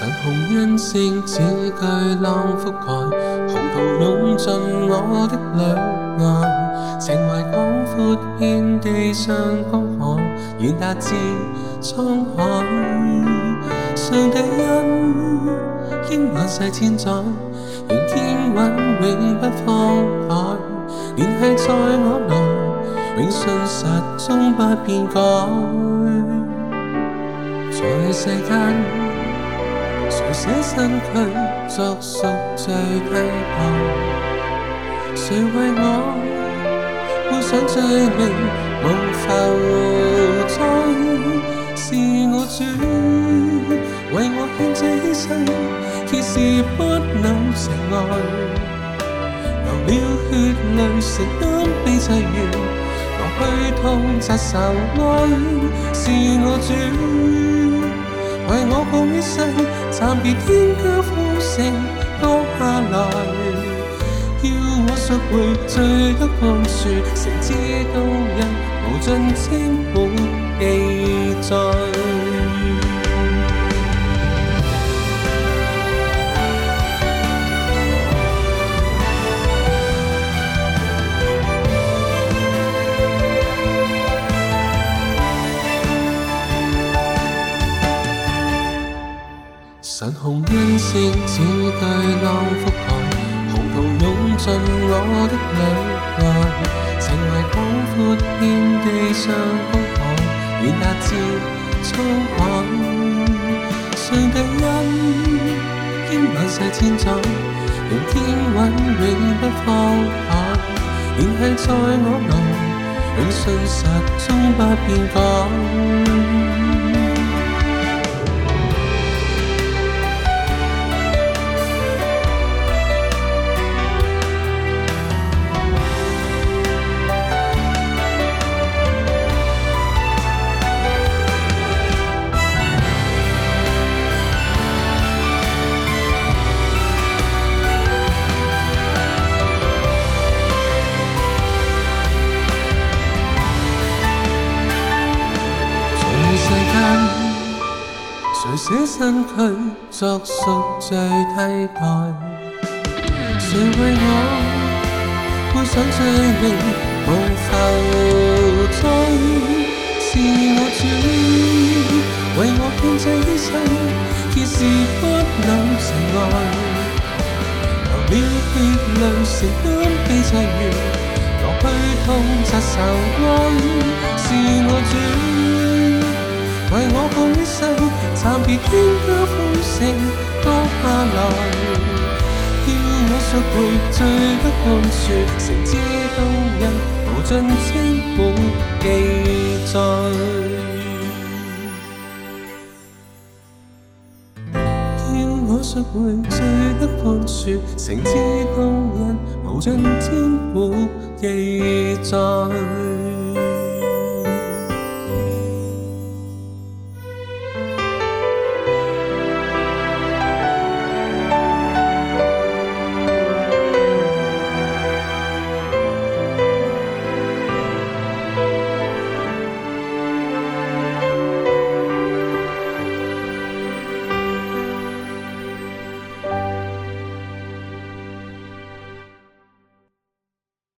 神鸿音声似巨浪覆盖，洪涛涌进我的两眼，情怀广阔遍地上江河，远达至沧海。上帝恩应万世千载，仍坚稳永不更改，联系在我内，永信实终不变改，在世间。谁舍身躯作赎罪祭品？谁为我背上最美梦浮踪？是我主为我献这一生，已是不能神爱，流了血泪，血染悲寂月，我虚痛擦愁爱，是我主。海誓暂别，天高风声落下来，叫我赎回最忆断绝，成知刀刃无尽千古记载。神红恩赐似巨浪覆海，红涛涌进我的两岸，情怀广阔遍地上空海，愿达志粗犷。上帝恩，经万世千载，仍天稳永不放下，愿系在我内，永信实终不变改。隨捨身軀作贖罪替代，誰為我背上罪名無浮罪？是我主為我獻祭一切，結是不能塵埃。流了血淚，承擔被祭完，挪去痛責受哀。是我主。我共一生，暂别天嚣风声，多下来。要我赎回，罪得判说，诚之动人，无尽天谱记载。要我赎回，罪得判说，诚之动人，无尽天谱记载。